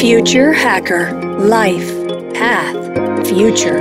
Future Hacker Life Path Future.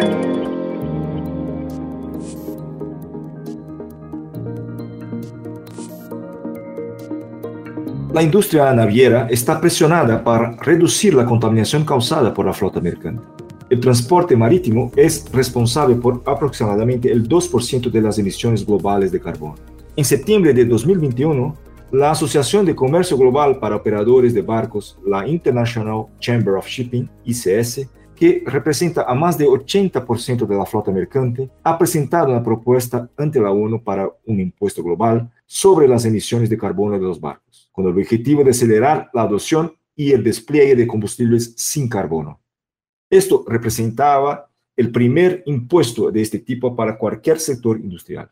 La industria naviera está presionada para reducir la contaminación causada por la flota mercante. El transporte marítimo es responsable por aproximadamente el 2% de las emisiones globales de carbono. En septiembre de 2021, la Asociación de Comercio Global para Operadores de Barcos, la International Chamber of Shipping, ICS, que representa a más de 80% de la flota mercante, ha presentado una propuesta ante la ONU para un impuesto global sobre las emisiones de carbono de los barcos, con el objetivo de acelerar la adopción y el despliegue de combustibles sin carbono. Esto representaba el primer impuesto de este tipo para cualquier sector industrial.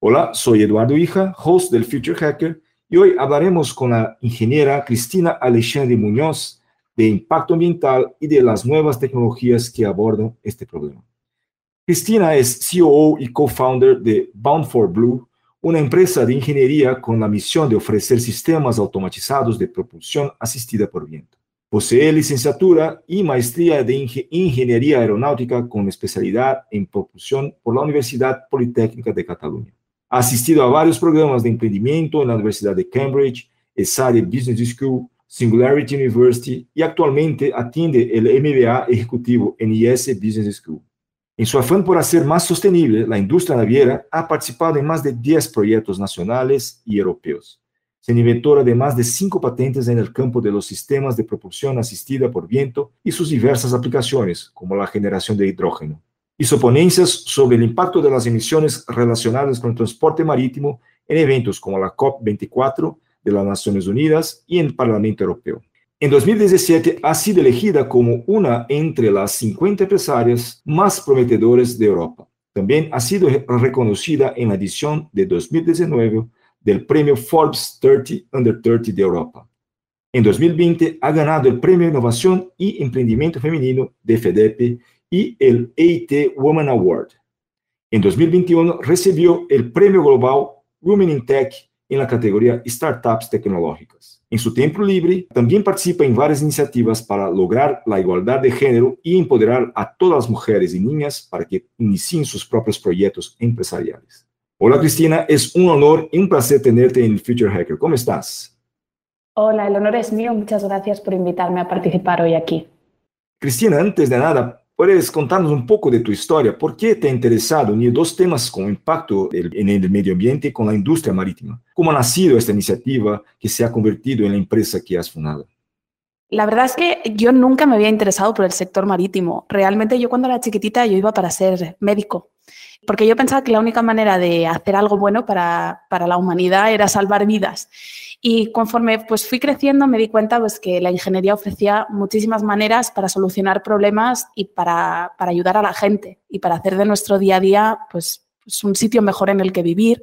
Hola, soy Eduardo Hija, host del Future Hacker, y hoy hablaremos con la ingeniera Cristina Alexandre Muñoz, de impacto ambiental y de las nuevas tecnologías que abordan este problema. Cristina es CEO y co-founder de Bound for Blue, una empresa de ingeniería con la misión de ofrecer sistemas automatizados de propulsión asistida por viento. Posee licenciatura y maestría de Ingeniería Aeronáutica con especialidad en propulsión por la Universidad Politécnica de Cataluña. Ha asistido a varios programas de emprendimiento en la Universidad de Cambridge, ESADE Business School, Singularity University y actualmente atiende el MBA ejecutivo en IS Business School. En su afán por hacer más sostenible la industria naviera, ha participado en más de 10 proyectos nacionales y europeos. Se inventora de más de cinco patentes en el campo de los sistemas de propulsión asistida por viento y sus diversas aplicaciones, como la generación de hidrógeno. Hizo ponencias sobre el impacto de las emisiones relacionadas con el transporte marítimo en eventos como la COP24 de las Naciones Unidas y en el Parlamento Europeo. En 2017 ha sido elegida como una entre las 50 empresarias más prometedoras de Europa. También ha sido reconocida en la edición de 2019 del premio Forbes 30 Under 30 de Europa. En 2020 ha ganado el premio Innovación y Emprendimiento Femenino de FEDEP y el EIT Woman Award. En 2021 recibió el premio global Women in Tech en la categoría Startups Tecnológicas. En su tiempo libre, también participa en varias iniciativas para lograr la igualdad de género y empoderar a todas las mujeres y niñas para que inicien sus propios proyectos empresariales. Hola Cristina, es un honor y un placer tenerte en Future Hacker. ¿Cómo estás? Hola, el honor es mío. Muchas gracias por invitarme a participar hoy aquí. Cristina, antes de nada, ¿Puedes contarnos un poco de tu historia? ¿Por qué te ha interesado unir dos temas con impacto en el medio ambiente con la industria marítima? ¿Cómo ha nacido esta iniciativa que se ha convertido en la empresa que has fundado? La verdad es que yo nunca me había interesado por el sector marítimo. Realmente yo cuando era chiquitita yo iba para ser médico, porque yo pensaba que la única manera de hacer algo bueno para, para la humanidad era salvar vidas. Y conforme pues, fui creciendo me di cuenta pues, que la ingeniería ofrecía muchísimas maneras para solucionar problemas y para, para ayudar a la gente y para hacer de nuestro día a día pues, pues un sitio mejor en el que vivir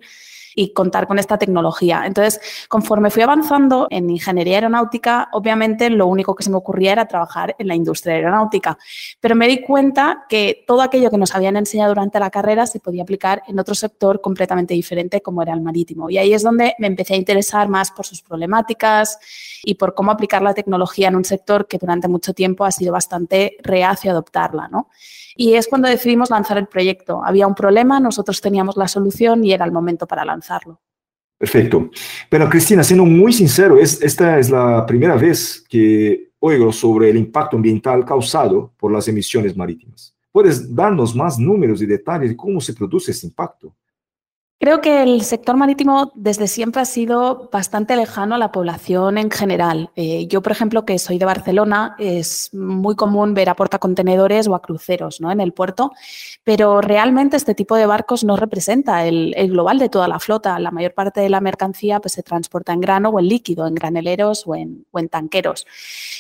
y contar con esta tecnología. Entonces, conforme fui avanzando en ingeniería aeronáutica, obviamente lo único que se me ocurría era trabajar en la industria aeronáutica, pero me di cuenta que todo aquello que nos habían enseñado durante la carrera se podía aplicar en otro sector completamente diferente como era el marítimo. Y ahí es donde me empecé a interesar más por sus problemáticas y por cómo aplicar la tecnología en un sector que durante mucho tiempo ha sido bastante reacio a adoptarla, ¿no? Y es cuando decidimos lanzar el proyecto. Había un problema, nosotros teníamos la solución y era el momento para lanzarlo. Perfecto. Pero Cristina, siendo muy sincero, es, esta es la primera vez que oigo sobre el impacto ambiental causado por las emisiones marítimas. ¿Puedes darnos más números y detalles de cómo se produce ese impacto? Creo que el sector marítimo desde siempre ha sido bastante lejano a la población en general. Eh, yo, por ejemplo, que soy de Barcelona, es muy común ver a portacontenedores o a cruceros ¿no? en el puerto, pero realmente este tipo de barcos no representa el, global de toda la flota. La mayor parte de la mercancía pues, se transporta en grano o en líquido, en graneleros o en, o en tanqueros.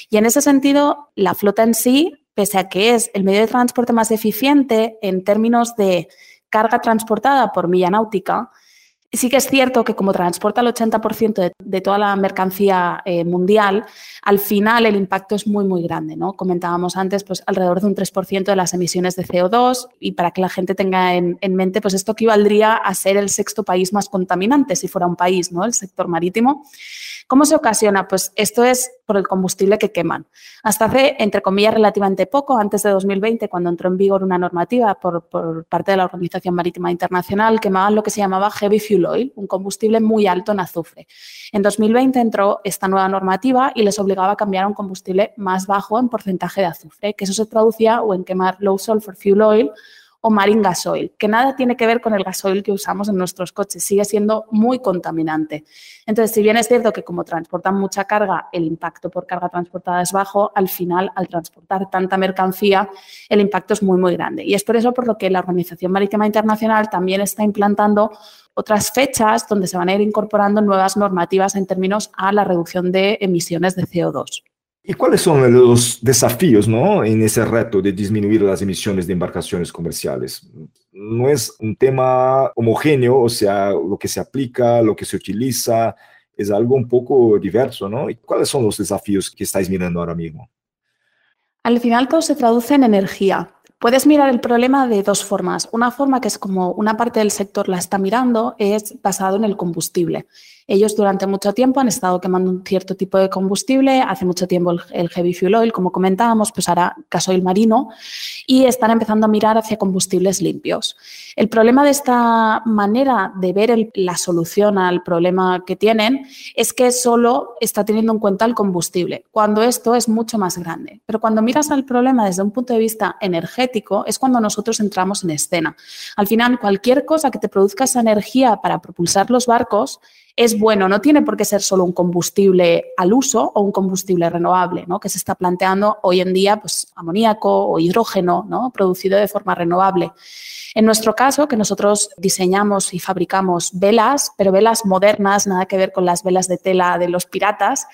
Y en ese sentido, la flota en sí, pese a que es el medio de transporte más eficiente en términos de carga transportada por milla náutica, sí que es cierto que como transporta el 80% de, toda la mercancía eh, mundial, al final el impacto es muy, muy grande. ¿no? Comentábamos antes, pues alrededor de un 3% de las emisiones de CO2 y para que la gente tenga en, en, mente, pues esto equivaldría a ser el sexto país más contaminante si fuera un país, ¿no? el sector marítimo ¿Cómo se ocasiona? Pues esto es por el combustible que queman. Hasta hace, entre comillas, relativamente poco, antes de 2020, cuando entró en vigor una normativa por, parte de la Organización Marítima Internacional, quemaban lo que se llamaba heavy fuel oil, un combustible muy alto en azufre. En 2020 entró esta nueva normativa y les obligaba a cambiar a un combustible más bajo en porcentaje de azufre, que eso se traducía o en quemar low sulfur fuel oil o marine gasoil, que nada tiene que ver con el gasoil que usamos en nuestros coches, sigue siendo muy contaminante. Entonces, si bien es cierto que como transportan mucha carga, el impacto por carga transportada es bajo, al final, al transportar tanta mercancía, el impacto es muy, muy grande. Y es por eso por lo que la Organización Marítima Internacional también está implantando otras fechas donde se van a ir incorporando nuevas normativas en términos a la reducción de emisiones de CO2. ¿Y cuáles son los desafíos ¿no? en ese reto de disminuir las emisiones de embarcaciones comerciales? No es un tema homogéneo, o sea, lo que se aplica, lo que se utiliza, es algo un poco diverso, ¿no? ¿Y cuáles son los desafíos que estáis mirando ahora mismo? Al final todo se traduce en energía. Puedes mirar el problema de dos formas. Una forma que es como una parte del sector la está mirando es basado en el combustible. Ellos durante mucho tiempo han estado quemando un cierto tipo de combustible, hace mucho tiempo el, heavy fuel oil, como comentábamos, pues ahora gasoil marino, y están empezando a mirar hacia combustibles limpios. El problema de esta manera de ver la solución al problema que tienen es que solo está teniendo en cuenta el combustible, cuando esto es mucho más grande. Pero cuando miras al problema desde un punto de vista energético, es cuando nosotros entramos en escena. Al final, cualquier cosa que te produzca esa energía para propulsar los barcos, es bueno, no tiene por qué ser solo un combustible al uso o un combustible renovable, ¿no? que se está planteando hoy en día pues, amoníaco o hidrógeno ¿no? producido de forma renovable. En nuestro caso, que nosotros diseñamos y fabricamos velas, pero velas modernas, nada que ver con las velas de tela de los piratas,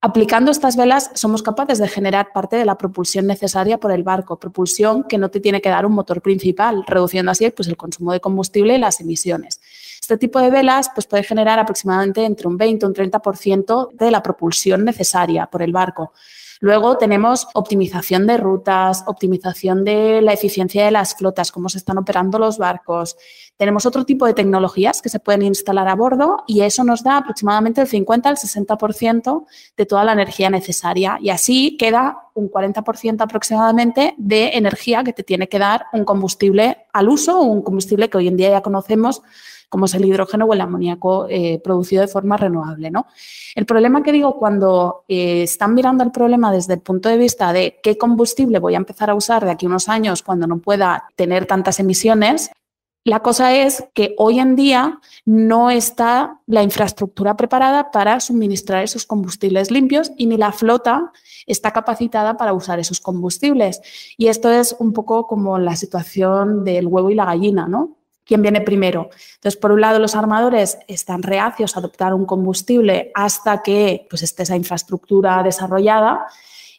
Aplicando estas velas somos capaces de generar parte de la propulsión necesaria por el barco, propulsión que no te tiene que dar un motor principal, reduciendo así pues, el consumo de combustible y las emisiones. Este tipo de velas pues, puede generar aproximadamente entre un 20 y un 30% de la propulsión necesaria por el barco. Luego tenemos optimización de rutas, optimización de la eficiencia de las flotas, cómo se están operando los barcos. Tenemos otro tipo de tecnologías que se pueden instalar a bordo y eso nos da aproximadamente el 50 al 60% de toda la energía necesaria. Y así queda un 40% aproximadamente de energía que te tiene que dar un combustible al uso, un combustible que hoy en día ya conocemos como es el hidrógeno o el amoníaco eh, producido de forma renovable. ¿no? El problema que digo, cuando eh, están mirando el problema desde el punto de vista de qué combustible voy a empezar a usar de aquí a unos años cuando no pueda tener tantas emisiones, la cosa es que hoy en día no está la infraestructura preparada para suministrar esos combustibles limpios y ni la flota está capacitada para usar esos combustibles. Y esto es un poco como la situación del huevo y la gallina, ¿no? Quién viene primero. Entonces, por un lado, los armadores están reacios a adoptar un combustible hasta que pues, esté esa infraestructura desarrollada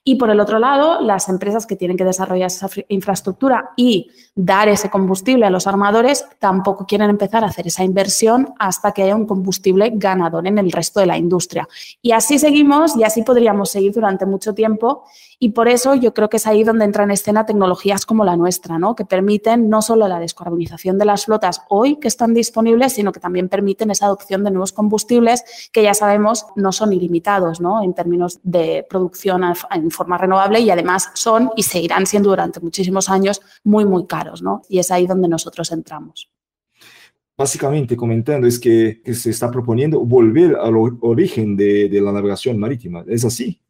y por el otro lado, las empresas que tienen que desarrollar esa infraestructura y dar ese combustible a los armadores tampoco quieren empezar a hacer esa inversión hasta que haya un combustible ganador en el resto de la industria. Y así seguimos y así podríamos seguir durante mucho tiempo. Y por eso yo creo que es ahí donde entran en escena tecnologías como la nuestra, ¿no? que permiten no solo la descarbonización de las flotas hoy que están disponibles, sino que también permiten esa adopción de nuevos combustibles que ya sabemos no son ilimitados ¿no? en términos de producción en forma renovable y además son y seguirán siendo durante muchísimos años muy, muy caros, ¿no? Y es ahí donde nosotros entramos. Básicamente, comentando, es que, se está proponiendo volver al origen de la navegación marítima. ¿Es así?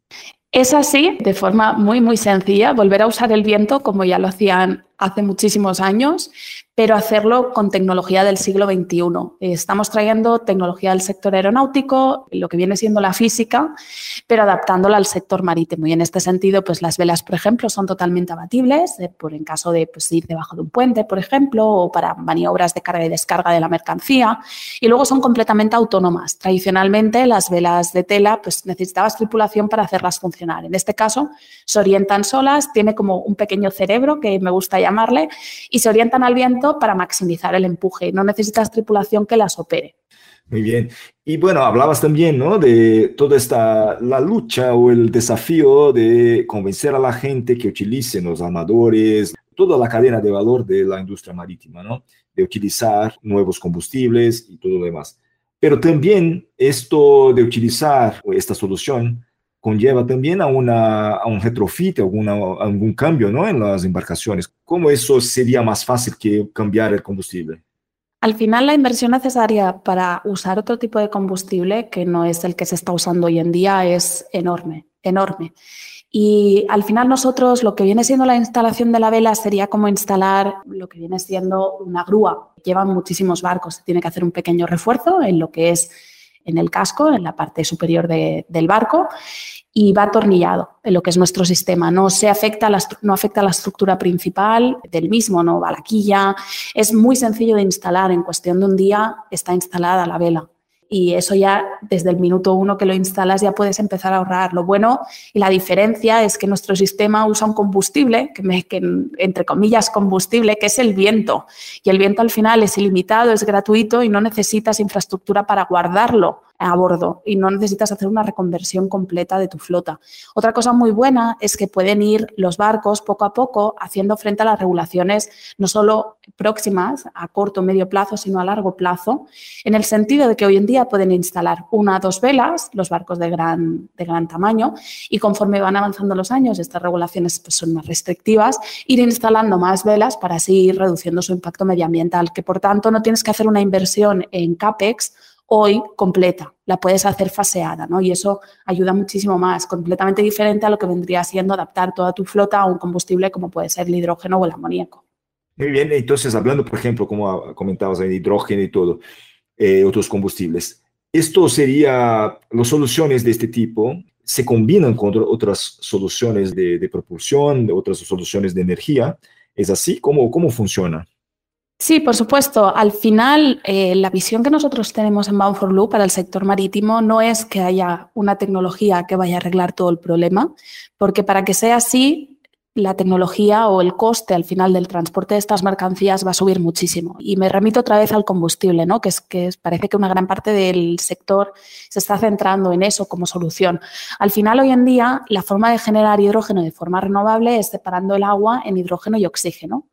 Es así, de forma muy, muy sencilla, volver a usar el viento como ya lo hacían hace muchísimos años, pero hacerlo con tecnología del siglo XXI. Estamos trayendo tecnología del sector aeronáutico, lo que viene siendo la física, pero adaptándola al sector marítimo. Y en este sentido, pues las velas, por ejemplo, son totalmente abatibles, eh, por en caso de pues, ir debajo de un puente, por ejemplo, o para maniobras de carga y descarga de la mercancía. Y luego son completamente autónomas. Tradicionalmente, las velas de tela, pues necesitabas tripulación para hacerlas funcionar. En este caso, se orientan solas, tiene como un pequeño cerebro que me gusta llamarle, y se orientan al viento para maximizar el empuje. No necesitas tripulación que las opere. Muy bien. Y bueno, hablabas también, ¿no? De toda esta, la lucha o el desafío de convencer a la gente que utilicen los armadores, toda la cadena de valor de la industria marítima, ¿no? De utilizar nuevos combustibles y todo lo demás. Pero también esto de utilizar esta solución conlleva también a, una, a un retrofit, alguna, algún cambio ¿no? en las embarcaciones. ¿Cómo eso sería más fácil que cambiar el combustible? Al final, la inversión necesaria para usar otro tipo de combustible, que no es el que se está usando hoy en día, es enorme, enorme. Y al final nosotros lo que viene siendo la instalación de la vela sería como instalar lo que viene siendo una grúa. Llevan muchísimos barcos, se tiene que hacer un pequeño refuerzo en lo que es en el casco, en la parte superior del barco y va atornillado en lo que es nuestro sistema. No, se afecta la, no afecta la estructura principal del mismo, no va la quilla. Es muy sencillo de instalar. En cuestión de un día está instalada la vela y eso ya desde el minuto uno que lo instalas ya puedes empezar a ahorrar. Lo bueno y la diferencia es que nuestro sistema usa un combustible, que, me, que entre comillas combustible, que es el viento. Y el viento al final es ilimitado, es gratuito y no necesitas infraestructura para guardarlo a bordo y no necesitas hacer una reconversión completa de tu flota. Otra cosa muy buena es que pueden ir los barcos poco a poco haciendo frente a las regulaciones no solo próximas a corto o medio plazo, sino a largo plazo, en el sentido de que hoy en día pueden instalar una o dos velas, los barcos de gran, de gran tamaño, y conforme van avanzando los años, estas regulaciones pues, son más restrictivas, ir instalando más velas para así ir reduciendo su impacto medioambiental, que por tanto no tienes que hacer una inversión en CAPEX hoy completa, la puedes hacer faseada, ¿no? Y eso ayuda muchísimo más, completamente diferente a lo que vendría siendo adaptar toda tu flota a un combustible como puede ser el hidrógeno o el amoníaco. Muy bien, entonces hablando, por ejemplo, como comentabas, de hidrógeno y todo, eh, otros combustibles, esto sería, las soluciones de este tipo se combinan con otras soluciones de, de propulsión, de otras soluciones de energía. ¿Es así? ¿Cómo, cómo funciona? Sí, por supuesto. Al final, eh, la visión que nosotros tenemos en Bound for Blue para el sector marítimo no es que haya una tecnología que vaya a arreglar todo el problema, porque para que sea así, la tecnología o el coste al final del transporte de estas mercancías va a subir muchísimo. Y me remito otra vez al combustible, ¿no? que, es, que parece que una gran parte del sector se está centrando en eso como solución. Al final, hoy en día, la forma de generar hidrógeno de forma renovable es separando el agua en hidrógeno y oxígeno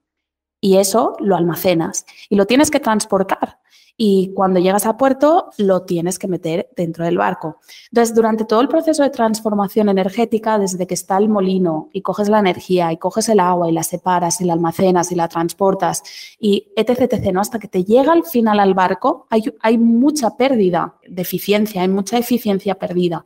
y eso lo almacenas y lo tienes que transportar. Y cuando llegas a puerto, lo tienes que meter dentro del barco. Entonces, durante todo el proceso de transformación energética, desde que está el molino y coges la energía y coges el agua y la separas y la almacenas y la transportas y etc, etc, ¿no? hasta que te llega al final al barco, hay, hay mucha pérdida de eficiencia, hay mucha eficiencia perdida.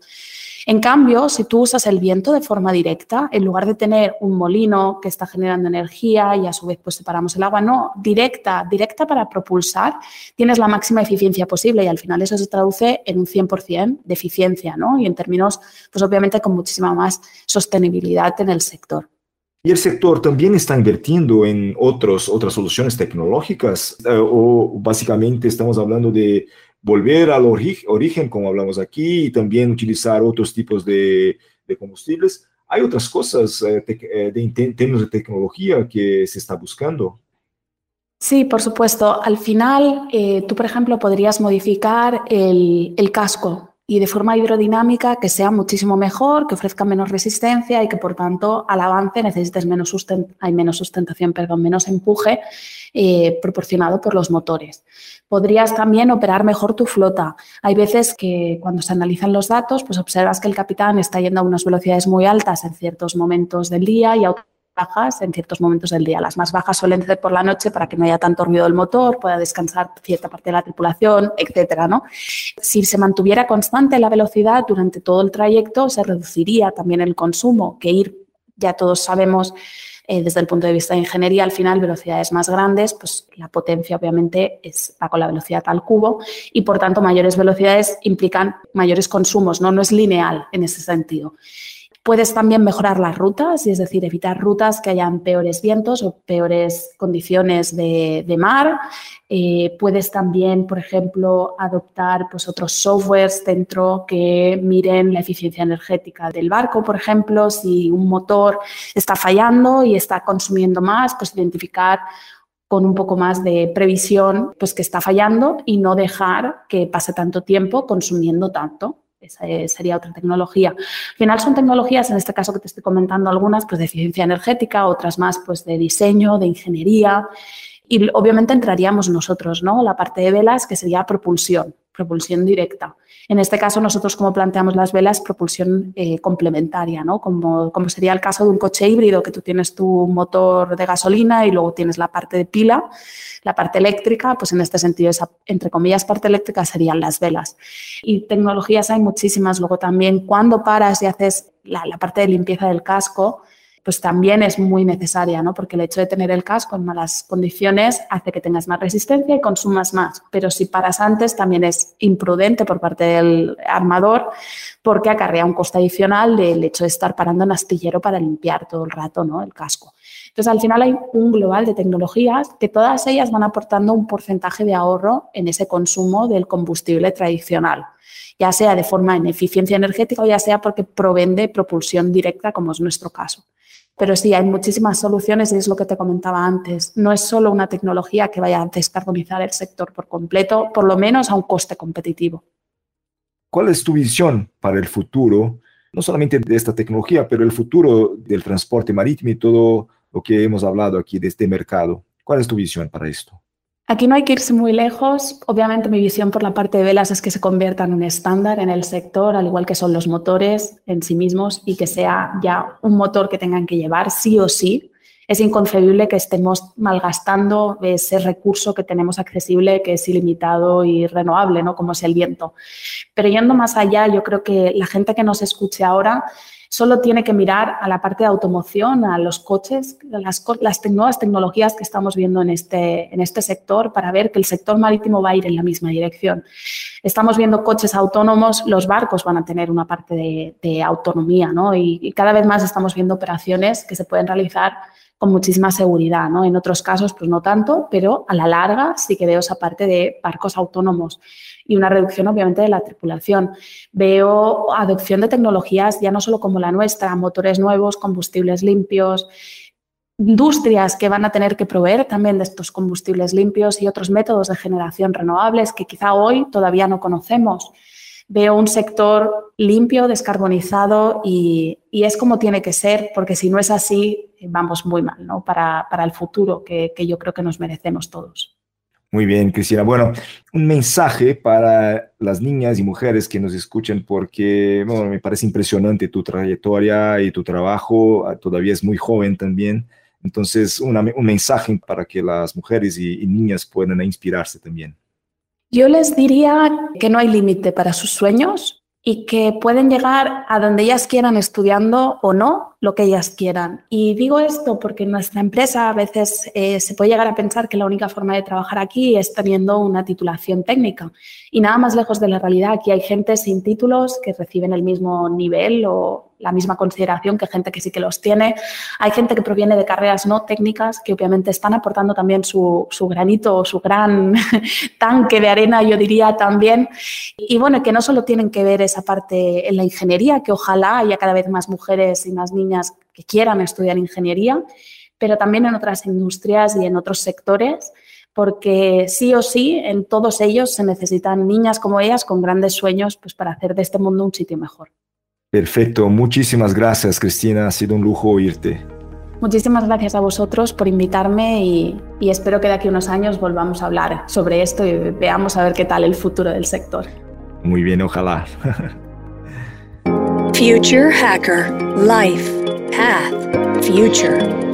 En cambio, si tú usas el viento de forma directa, en lugar de tener un molino que está generando energía y a su vez pues separamos el agua, no, directa, directa para propulsar, tienes la máxima eficiencia posible y al final eso se traduce en un 100% de eficiencia, ¿no? Y en términos, pues obviamente con muchísima más sostenibilidad en el sector. ¿Y el sector también está invirtiendo en otros, otras soluciones tecnológicas? Eh, ¿O básicamente estamos hablando de volver al origen, como hablamos aquí, y también utilizar otros tipos de, combustibles. Hay otras cosas eh, eh, en términos de tecnología que se está buscando. Sí, por supuesto. Al final, eh, tú, por ejemplo, podrías modificar el, casco y de forma hidrodinámica que sea muchísimo mejor, que ofrezca menos resistencia y que, por tanto, al avance necesites menos, hay menos sustentación, perdón, menos empuje proporcionado por los motores podrías también operar mejor tu flota. Hay veces que cuando se analizan los datos, pues observas que el capitán está yendo a unas velocidades muy altas en ciertos momentos del día y a otras bajas en ciertos momentos del día. Las más bajas suelen ser por la noche para que no haya tanto ruido del motor, pueda descansar cierta parte de la tripulación, etcétera, ¿no? Si se mantuviera constante la velocidad durante todo el trayecto, se reduciría también el consumo, que ir, ya todos sabemos, eh, desde el punto de vista de ingeniería, al final, velocidades más grandes, pues la potencia obviamente es, va con la velocidad al cubo y por tanto mayores velocidades implican mayores consumos, ¿no? no es lineal en ese sentido. Puedes también mejorar las rutas, es decir, evitar rutas que hayan peores vientos o peores condiciones de, mar. Eh, puedes también, por ejemplo, adoptar pues, otros softwares dentro que miren la eficiencia energética del barco, por ejemplo, si un motor está fallando y está consumiendo más, pues identificar con un poco más de previsión pues que está fallando y no dejar que pase tanto tiempo consumiendo tanto. Esa sería otra tecnología. Al final son tecnologías, en este caso que te estoy comentando algunas, pues de eficiencia energética, otras más pues de diseño, de ingeniería. Y obviamente entraríamos nosotros, ¿no? La parte de velas, que sería propulsión, propulsión directa. En este caso, nosotros como planteamos las velas, propulsión eh, complementaria, ¿no? Como, como sería el caso de un coche híbrido, que tú tienes tu motor de gasolina y luego tienes la parte de pila, la parte eléctrica, pues en este sentido, esa, entre comillas, parte eléctrica serían las velas. Y tecnologías hay muchísimas. Luego también, cuando paras y haces la, la parte de limpieza del casco, pues también es muy necesaria, ¿no? Porque el hecho de tener el casco en malas condiciones hace que tengas más resistencia y consumas más. Pero si paras antes, también es imprudente por parte del armador porque acarrea un coste adicional del hecho de estar parando en astillero para limpiar todo el rato, ¿no? El casco. Entonces, al final hay un global de tecnologías que todas ellas van aportando un porcentaje de ahorro en ese consumo del combustible tradicional ya sea de forma en eficiencia energética o ya sea porque provende propulsión directa, como es nuestro caso. Pero sí, hay muchísimas soluciones y es lo que te comentaba antes. No es solo una tecnología que vaya a descarbonizar el sector por completo, por lo menos a un coste competitivo. ¿Cuál es tu visión para el futuro, no solamente de esta tecnología, pero el futuro del transporte marítimo y todo lo que hemos hablado aquí de este mercado? ¿Cuál es tu visión para esto? Aquí no hay que irse muy lejos. Obviamente mi visión por la parte de velas es que se conviertan en un estándar en el sector, al igual que son los motores en sí mismos y que sea ya un motor que tengan que llevar sí o sí. Es inconcebible que estemos malgastando ese recurso que tenemos accesible, que es ilimitado y renovable, ¿no? como es el viento. Pero yendo más allá, yo creo que la gente que nos escuche ahora solo tiene que mirar a la parte de automoción, a los coches, las, nuevas tecnologías que estamos viendo en este, en este sector para ver que el sector marítimo va a ir en la misma dirección. Estamos viendo coches autónomos, los barcos van a tener una parte de, autonomía, ¿no? Y cada vez más estamos viendo operaciones que se pueden realizar con muchísima seguridad, ¿no? En otros casos, pues no tanto, pero a la larga sí que veo esa parte de barcos autónomos y una reducción obviamente de la tripulación. Veo adopción de tecnologías ya no solo como la nuestra, motores nuevos, combustibles limpios, industrias que van a tener que proveer también de estos combustibles limpios y otros métodos de generación renovables que quizá hoy todavía no conocemos. Veo un sector limpio, descarbonizado y, es como tiene que ser, porque si no es así, vamos muy mal ¿no? para, el futuro que yo creo que nos merecemos todos. Muy bien, Cristina. Bueno, un mensaje para las niñas y mujeres que nos escuchan, porque bueno, me parece impresionante tu trayectoria y tu trabajo. Ah, todavía es muy joven también. Entonces, un mensaje para que las mujeres y niñas puedan inspirarse también. Yo les diría que no hay límite para sus sueños y que pueden llegar a donde ellas quieran estudiando o no, lo que ellas quieran. Y digo esto porque en nuestra empresa a veces eh, se puede llegar a pensar que la única forma de trabajar aquí es teniendo una titulación técnica. Y nada más lejos de la realidad, aquí hay gente sin títulos que reciben el mismo nivel o la misma consideración que gente que sí que los tiene. Hay gente que proviene de carreras no técnicas que obviamente están aportando también su, su granito, su gran tanque de arena, yo diría también. Y bueno, que no solo tienen que ver esa parte en la ingeniería, que ojalá haya cada vez más mujeres y más niñas que quieran estudiar ingeniería, pero también en otras industrias y en otros sectores, porque sí o sí en todos ellos se necesitan niñas como ellas con grandes sueños pues, para hacer de este mundo un sitio mejor. Perfecto, muchísimas gracias Cristina, ha sido un lujo oírte. Muchísimas gracias a vosotros por invitarme y, y, espero que de aquí a unos años volvamos a hablar sobre esto y veamos a ver qué tal el futuro del sector. Muy bien, ojalá. Future Hacker Life Path Future